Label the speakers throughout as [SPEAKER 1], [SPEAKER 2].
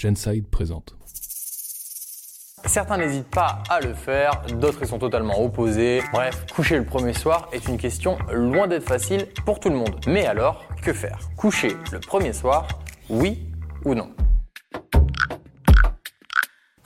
[SPEAKER 1] Genside présente.
[SPEAKER 2] Certains n'hésitent pas à le faire, d'autres y sont totalement opposés. Bref, coucher le premier soir est une question loin d'être facile pour tout le monde. Mais alors, que faire? Coucher le premier soir, oui ou non?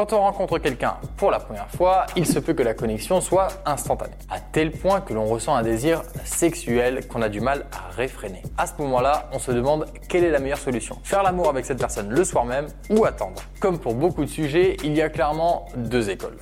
[SPEAKER 2] Quand on rencontre quelqu'un pour la première fois, il se peut que la connexion soit instantanée, à tel point que l'on ressent un désir sexuel qu'on a du mal à réfréner. À ce moment-là, on se demande quelle est la meilleure solution. Faire l'amour avec cette personne le soir même ou attendre. Comme pour beaucoup de sujets, il y a clairement deux écoles.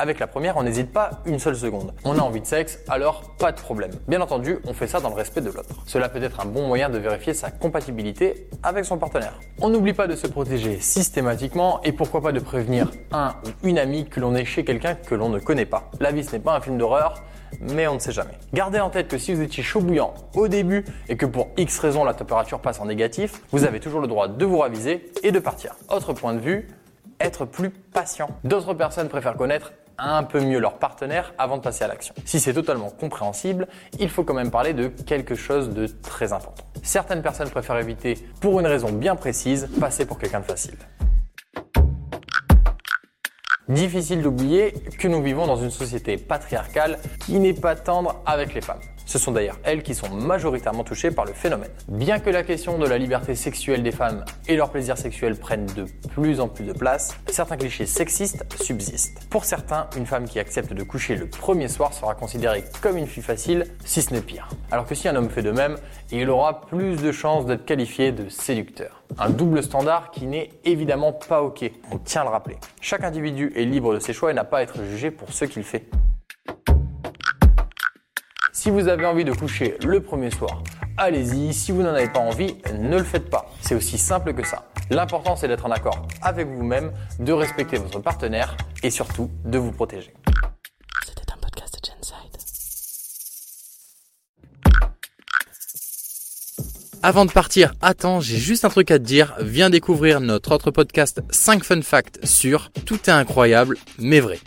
[SPEAKER 2] Avec la première, on n'hésite pas une seule seconde. On a envie de sexe, alors pas de problème. Bien entendu, on fait ça dans le respect de l'autre. Cela peut être un bon moyen de vérifier sa compatibilité avec son partenaire. On n'oublie pas de se protéger systématiquement et pourquoi pas de prévenir un ou une amie que l'on est chez quelqu'un que l'on ne connaît pas. La vie ce n'est pas un film d'horreur, mais on ne sait jamais. Gardez en tête que si vous étiez chaud bouillant au début et que pour X raison la température passe en négatif, vous avez toujours le droit de vous raviser et de partir. Autre point de vue, être plus patient. D'autres personnes préfèrent connaître un peu mieux leur partenaire avant de passer à l'action. Si c'est totalement compréhensible, il faut quand même parler de quelque chose de très important. Certaines personnes préfèrent éviter, pour une raison bien précise, passer pour quelqu'un de facile. Difficile d'oublier que nous vivons dans une société patriarcale qui n'est pas tendre avec les femmes. Ce sont d'ailleurs elles qui sont majoritairement touchées par le phénomène. Bien que la question de la liberté sexuelle des femmes et leur plaisir sexuel prennent de plus en plus de place, certains clichés sexistes subsistent. Pour certains, une femme qui accepte de coucher le premier soir sera considérée comme une fille facile, si ce n'est pire. Alors que si un homme fait de même, il aura plus de chances d'être qualifié de séducteur. Un double standard qui n'est évidemment pas ok, on tient à le rappeler. Chaque individu est libre de ses choix et n'a pas à être jugé pour ce qu'il fait. Si vous avez envie de coucher le premier soir, allez-y. Si vous n'en avez pas envie, ne le faites pas. C'est aussi simple que ça. L'important, c'est d'être en accord avec vous-même, de respecter votre partenaire et surtout de vous protéger.
[SPEAKER 3] C'était un podcast de Genside.
[SPEAKER 2] Avant de partir, attends, j'ai juste un truc à te dire. Viens découvrir notre autre podcast 5 fun facts sur Tout est incroyable, mais vrai.